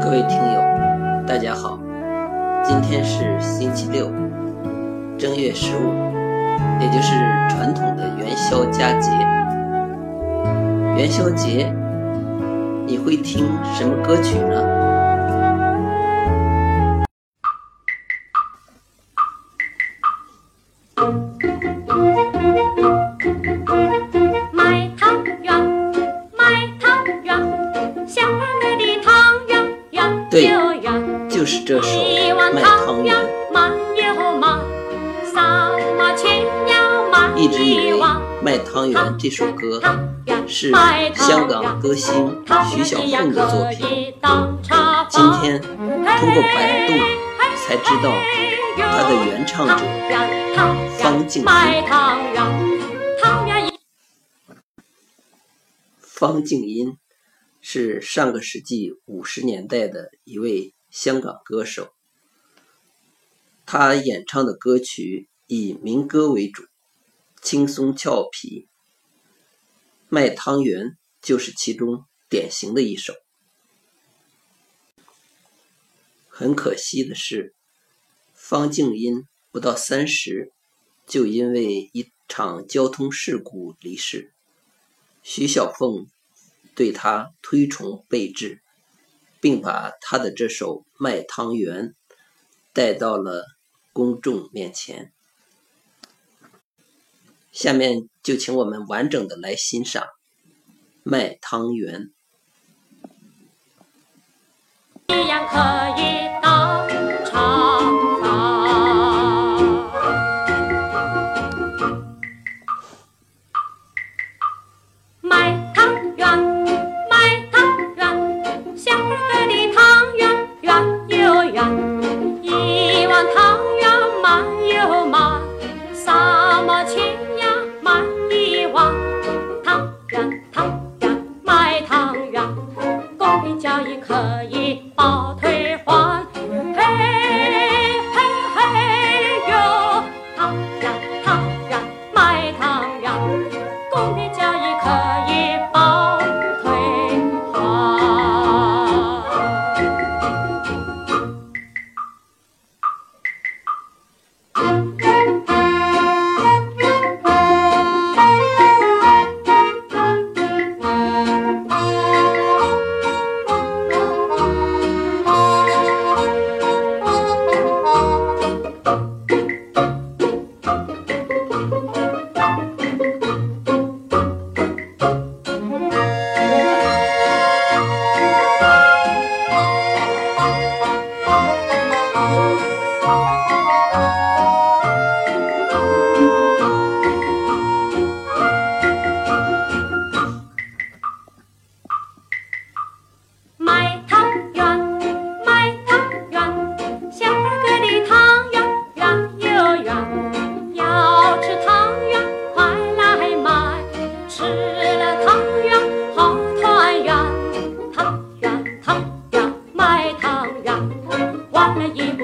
各位听友，大家好，今天是星期六，正月十五，也就是传统的元宵佳节。元宵节，你会听什么歌曲呢？对，就是这首《卖汤圆》。一直以为《卖汤圆》这首歌是香港歌星徐小凤的作品，今天通过百度才知道它的原唱者方静音。方静音。是上个世纪五十年代的一位香港歌手，他演唱的歌曲以民歌为主，轻松俏皮，《卖汤圆》就是其中典型的一首。很可惜的是，方静音不到三十，就因为一场交通事故离世。徐小凤。对他推崇备至，并把他的这首《卖汤圆》带到了公众面前。下面就请我们完整的来欣赏《卖汤圆》。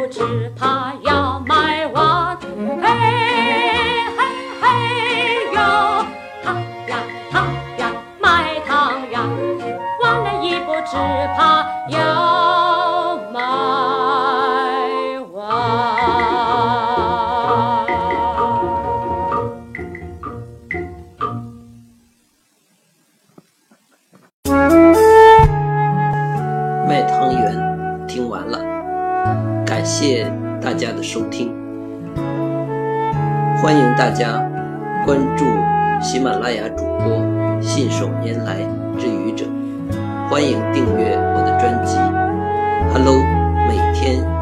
只怕谢大家的收听，欢迎大家关注喜马拉雅主播信手拈来之愚者，欢迎订阅我的专辑。Hello，每天。